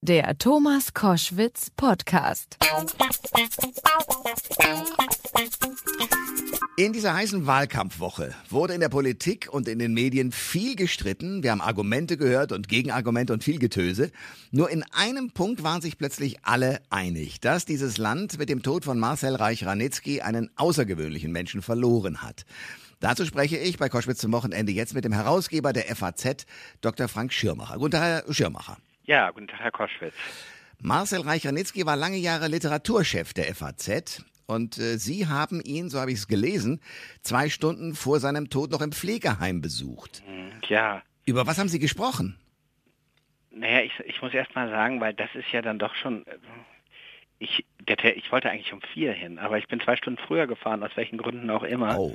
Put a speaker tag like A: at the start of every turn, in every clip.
A: Der Thomas Koschwitz Podcast.
B: In dieser heißen Wahlkampfwoche wurde in der Politik und in den Medien viel gestritten. Wir haben Argumente gehört und Gegenargumente und viel Getöse. Nur in einem Punkt waren sich plötzlich alle einig, dass dieses Land mit dem Tod von Marcel Reich-Ranitzky einen außergewöhnlichen Menschen verloren hat. Dazu spreche ich bei Koschwitz zum Wochenende jetzt mit dem Herausgeber der FAZ, Dr. Frank Schirmacher. Guten Tag, Herr Schirmacher.
C: Ja, guten Tag, Herr Koschwitz.
B: Marcel Reich-Ranitzky war lange Jahre Literaturchef der FAZ. Und äh, Sie haben ihn, so habe ich es gelesen, zwei Stunden vor seinem Tod noch im Pflegeheim besucht.
C: Hm, ja.
B: Über was haben Sie gesprochen?
C: Naja, ich, ich muss erst mal sagen, weil das ist ja dann doch schon. Äh, ich, der, ich wollte eigentlich um vier hin, aber ich bin zwei Stunden früher gefahren, aus welchen Gründen auch immer.
B: Oh.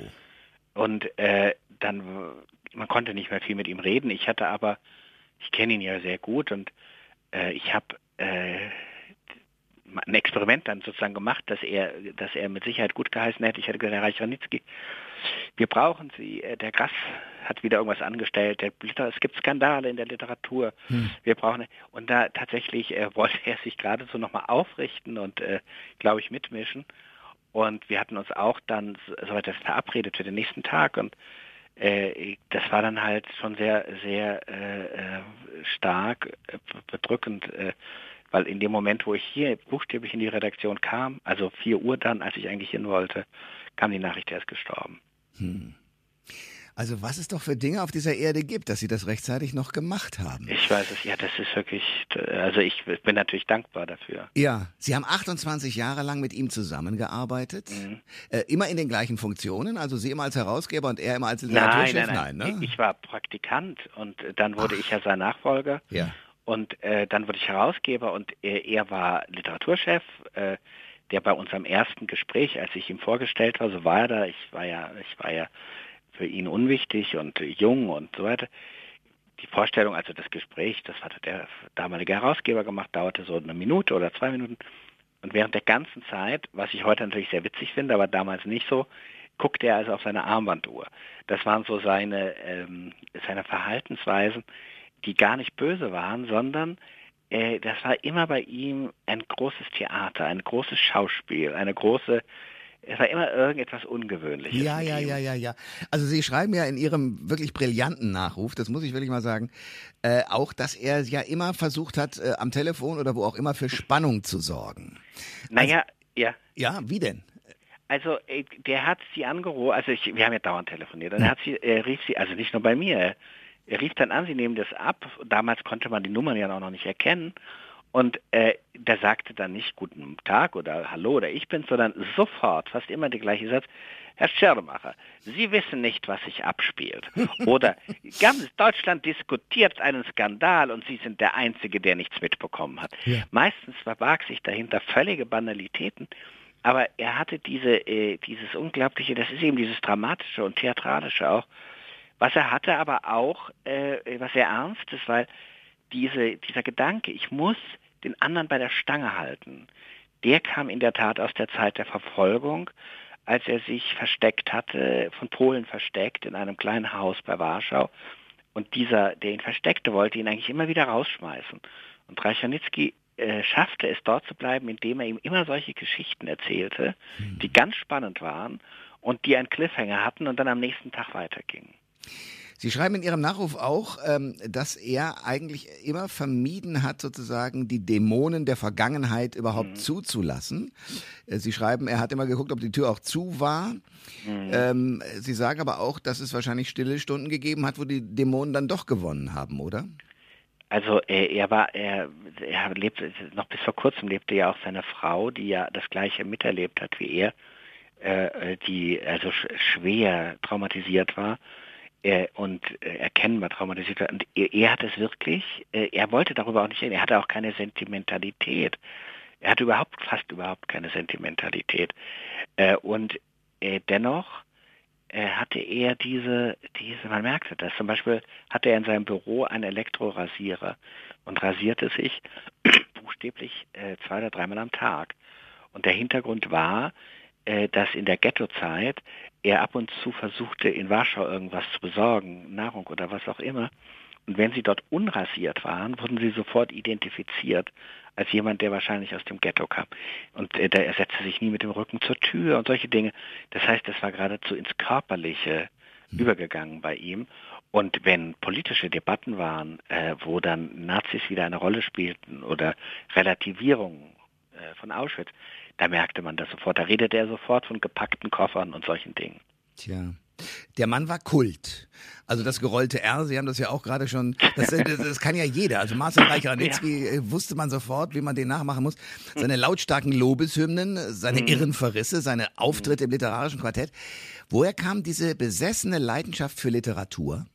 C: Und äh, dann, man konnte nicht mehr viel mit ihm reden. Ich hatte aber ich kenne ihn ja sehr gut und äh, ich habe äh, ein Experiment dann sozusagen gemacht, dass er, dass er mit Sicherheit gut geheißen hätte. Ich hätte gesagt, Herr Reich-Ranitzky, wir brauchen Sie. Äh, der Grass hat wieder irgendwas angestellt. Der es gibt Skandale in der Literatur. Hm. Wir brauchen und da tatsächlich äh, wollte er sich gerade so nochmal aufrichten und, äh, glaube ich, mitmischen. Und wir hatten uns auch dann soweit das verabredet für den nächsten Tag und äh, das war dann halt schon sehr, sehr äh, äh stark äh, bedrückend, äh, weil in dem Moment, wo ich hier buchstäblich in die Redaktion kam, also 4 Uhr dann, als ich eigentlich hin wollte, kam die Nachricht, er ist gestorben. Hm.
B: Also was es doch für Dinge auf dieser Erde gibt, dass Sie das rechtzeitig noch gemacht haben.
C: Ich weiß es, ja, das ist wirklich, also ich bin natürlich dankbar dafür.
B: Ja, Sie haben 28 Jahre lang mit ihm zusammengearbeitet, mhm. äh, immer in den gleichen Funktionen, also Sie immer als Herausgeber und er immer als Literaturchef?
C: Nein, nein, nein, nein ne? ich war Praktikant und dann wurde Ach. ich ja sein Nachfolger.
B: Ja.
C: Und äh, dann wurde ich Herausgeber und er, er war Literaturchef. Äh, der bei unserem ersten Gespräch, als ich ihm vorgestellt war, so war er da, ich war ja, ich war ja für ihn unwichtig und jung und so weiter. Die Vorstellung, also das Gespräch, das hatte der damalige Herausgeber gemacht, dauerte so eine Minute oder zwei Minuten. Und während der ganzen Zeit, was ich heute natürlich sehr witzig finde, aber damals nicht so, guckte er also auf seine Armbanduhr. Das waren so seine, ähm, seine Verhaltensweisen, die gar nicht böse waren, sondern äh, das war immer bei ihm ein großes Theater, ein großes Schauspiel, eine große es war immer irgendetwas Ungewöhnliches.
B: Ja, ja, ja, ja, ja. Also Sie schreiben ja in Ihrem wirklich brillanten Nachruf, das muss ich wirklich mal sagen, äh, auch, dass er ja immer versucht hat, äh, am Telefon oder wo auch immer für Spannung zu sorgen.
C: Naja, also, ja.
B: Ja, wie denn?
C: Also äh, der hat sie angerufen, also ich, wir haben ja dauernd telefoniert, dann hat sie, er rief sie, also nicht nur bei mir, er rief dann an, sie nehmen das ab. Damals konnte man die Nummern ja auch noch nicht erkennen. Und äh, der sagte dann nicht Guten Tag oder Hallo oder ich bin, sondern sofort, fast immer der gleiche Satz, Herr Schermacher, Sie wissen nicht, was sich abspielt. Oder ganz Deutschland diskutiert einen Skandal und Sie sind der Einzige, der nichts mitbekommen hat. Ja. Meistens verbarg sich dahinter völlige Banalitäten, aber er hatte diese, äh, dieses unglaubliche, das ist eben dieses dramatische und theatralische auch, was er hatte, aber auch äh, was sehr ernstes, weil diese, dieser Gedanke, ich muss den anderen bei der Stange halten, der kam in der Tat aus der Zeit der Verfolgung, als er sich versteckt hatte, von Polen versteckt, in einem kleinen Haus bei Warschau. Und dieser, der ihn versteckte, wollte ihn eigentlich immer wieder rausschmeißen. Und Reichanitzky äh, schaffte es dort zu bleiben, indem er ihm immer solche Geschichten erzählte, hm. die ganz spannend waren und die einen Cliffhanger hatten und dann am nächsten Tag weitergingen.
B: Sie schreiben in Ihrem Nachruf auch, ähm, dass er eigentlich immer vermieden hat, sozusagen die Dämonen der Vergangenheit überhaupt mhm. zuzulassen. Äh, Sie schreiben, er hat immer geguckt, ob die Tür auch zu war. Mhm. Ähm, Sie sagen aber auch, dass es wahrscheinlich stille Stunden gegeben hat, wo die Dämonen dann doch gewonnen haben, oder?
C: Also er, er war, er, er lebte noch bis vor kurzem lebte ja auch seine Frau, die ja das gleiche miterlebt hat wie er, äh, die also schwer traumatisiert war äh, und äh, erkennbar traumatisiert war. Und er, er, hat es wirklich, äh, er wollte darüber auch nicht reden, er hatte auch keine Sentimentalität. Er hatte überhaupt, fast überhaupt keine Sentimentalität. Äh, und äh, dennoch äh, hatte er diese, diese, man merkte das, zum Beispiel hatte er in seinem Büro einen Elektrorasierer und rasierte sich buchstäblich zwei oder dreimal am Tag. Und der Hintergrund war, dass in der Ghettozeit er ab und zu versuchte, in Warschau irgendwas zu besorgen, Nahrung oder was auch immer. Und wenn sie dort unrasiert waren, wurden sie sofort identifiziert als jemand, der wahrscheinlich aus dem Ghetto kam. Und äh, er setzte sich nie mit dem Rücken zur Tür und solche Dinge. Das heißt, es war geradezu ins Körperliche hm. übergegangen bei ihm. Und wenn politische Debatten waren, äh, wo dann Nazis wieder eine Rolle spielten oder Relativierungen äh, von Auschwitz, da merkte man das sofort. Da redete er sofort von gepackten Koffern und solchen Dingen.
B: Tja. Der Mann war Kult. Also das gerollte R, Sie haben das ja auch gerade schon, das, das, das, kann ja jeder. Also Marcel Reich-Ranitzky ja. Äh, wusste man sofort, wie man den nachmachen muss. Seine lautstarken Lobeshymnen, seine mhm. irren Verrisse, seine Auftritte im literarischen Quartett. Woher kam diese besessene Leidenschaft für Literatur?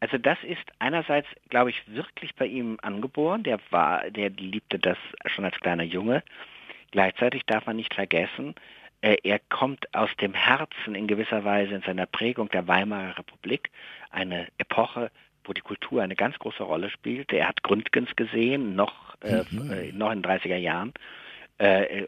C: Also das ist einerseits, glaube ich, wirklich bei ihm angeboren. Der war, der liebte das schon als kleiner Junge. Gleichzeitig darf man nicht vergessen, äh, er kommt aus dem Herzen in gewisser Weise in seiner Prägung der Weimarer Republik, eine Epoche, wo die Kultur eine ganz große Rolle spielte. Er hat Gründgens gesehen, noch, äh, mhm. äh, noch in den 30er Jahren. Äh,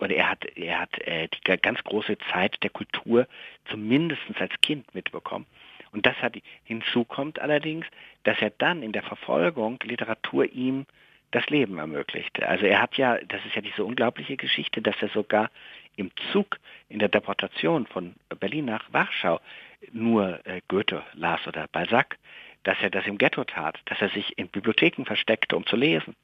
C: und er hat, er hat äh, die ganz große Zeit der Kultur zumindest als Kind mitbekommen. Und das hat hinzu kommt allerdings, dass er dann in der Verfolgung Literatur ihm das Leben ermöglichte. Also er hat ja, das ist ja diese unglaubliche Geschichte, dass er sogar im Zug in der Deportation von Berlin nach Warschau nur äh, Goethe las oder Balzac, dass er das im Ghetto tat, dass er sich in Bibliotheken versteckte, um zu lesen.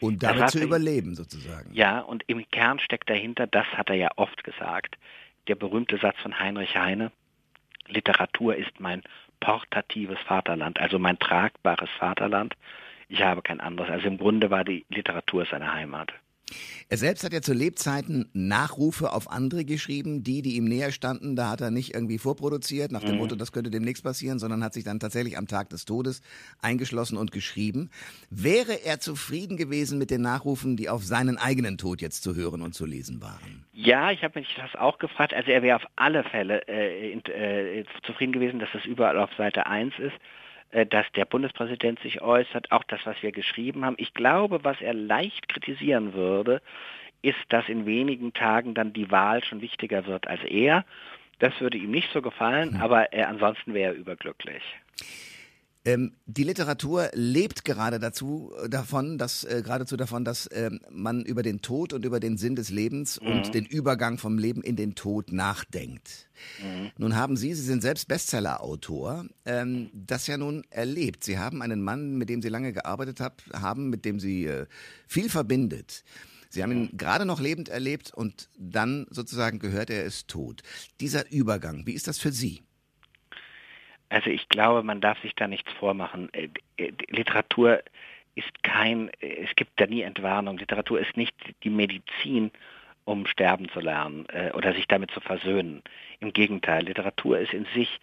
B: Und damit zu überleben sozusagen.
C: Ja, und im Kern steckt dahinter, das hat er ja oft gesagt, der berühmte Satz von Heinrich Heine, Literatur ist mein portatives Vaterland, also mein tragbares Vaterland. Ich habe kein anderes. Also im Grunde war die Literatur seine Heimat.
B: Er selbst hat ja zu Lebzeiten Nachrufe auf andere geschrieben, die, die ihm näher standen. Da hat er nicht irgendwie vorproduziert nach dem mhm. Motto, das könnte demnächst passieren, sondern hat sich dann tatsächlich am Tag des Todes eingeschlossen und geschrieben. Wäre er zufrieden gewesen mit den Nachrufen, die auf seinen eigenen Tod jetzt zu hören und zu lesen waren?
C: Ja, ich habe mich das auch gefragt. Also er wäre auf alle Fälle äh, äh, zufrieden gewesen, dass das überall auf Seite 1 ist. Äh, dass der Bundespräsident sich äußert, auch das, was wir geschrieben haben. Ich glaube, was er leicht kritisieren würde, ist, dass in wenigen Tagen dann die Wahl schon wichtiger wird als er. Das würde ihm nicht so gefallen, aber er, ansonsten wäre er überglücklich.
B: Ähm, die Literatur lebt gerade dazu, äh, davon, dass, äh, geradezu davon, dass äh, man über den Tod und über den Sinn des Lebens mhm. und den Übergang vom Leben in den Tod nachdenkt. Mhm. Nun haben Sie, Sie sind selbst Bestseller-Autor, ähm, das ja nun erlebt. Sie haben einen Mann, mit dem Sie lange gearbeitet hab, haben, mit dem Sie äh, viel verbindet. Sie haben ihn gerade noch lebend erlebt und dann sozusagen gehört, er ist tot. Dieser Übergang, wie ist das für Sie?
C: Also ich glaube, man darf sich da nichts vormachen. Äh, äh, Literatur ist kein, äh, es gibt da nie Entwarnung. Literatur ist nicht die Medizin, um sterben zu lernen oder sich damit zu versöhnen. Im Gegenteil, Literatur ist in sich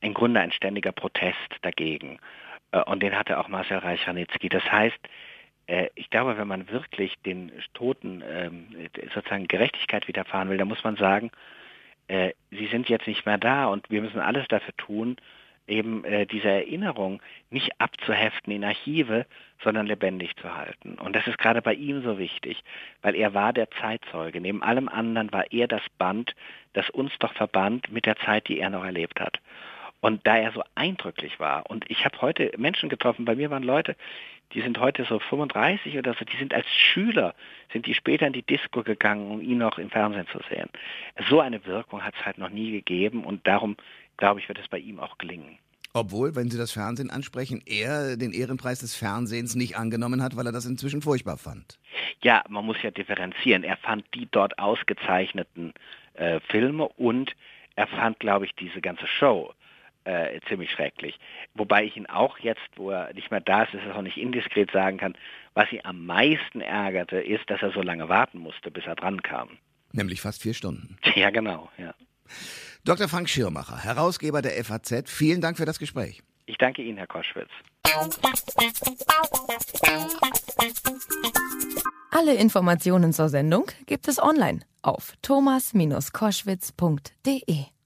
C: im Grunde ein ständiger Protest dagegen. Und den hatte auch Marcel Reich-Ranitzky. Das heißt, ich glaube, wenn man wirklich den Toten ähm, sozusagen Gerechtigkeit widerfahren will, dann muss man sagen, sie sind jetzt nicht mehr da und wir müssen alles dafür tun, eben äh, diese Erinnerung nicht abzuheften in Archive, sondern lebendig zu halten. Und das ist gerade bei ihm so wichtig, weil er war der Zeitzeuge. Neben allem anderen war er das Band, das uns doch verband mit der Zeit, die er noch erlebt hat. Und da er so eindrücklich war, und ich habe heute Menschen getroffen, bei mir waren Leute, die sind heute so 35 oder so, die sind als Schüler, sind die später in die Disco gegangen, um ihn noch im Fernsehen zu sehen. So eine Wirkung hat es halt noch nie gegeben und darum glaube ich, wird es bei ihm auch gelingen.
B: Obwohl, wenn Sie das Fernsehen ansprechen, er den Ehrenpreis des Fernsehens nicht angenommen hat, weil er das inzwischen furchtbar fand.
C: Ja, man muss ja differenzieren. Er fand die dort ausgezeichneten äh, Filme und er fand, glaube ich, diese ganze Show äh, ziemlich schrecklich. Wobei ich ihn auch jetzt, wo er nicht mehr da ist, ist es auch nicht indiskret sagen kann, was ihn am meisten ärgerte, ist, dass er so lange warten musste, bis er dran kam.
B: Nämlich fast vier Stunden.
C: Ja, genau, ja.
B: Dr. Frank Schirmacher, Herausgeber der FAZ, vielen Dank für das Gespräch.
C: Ich danke Ihnen, Herr Koschwitz.
A: Alle Informationen zur Sendung gibt es online auf thomas-koschwitz.de.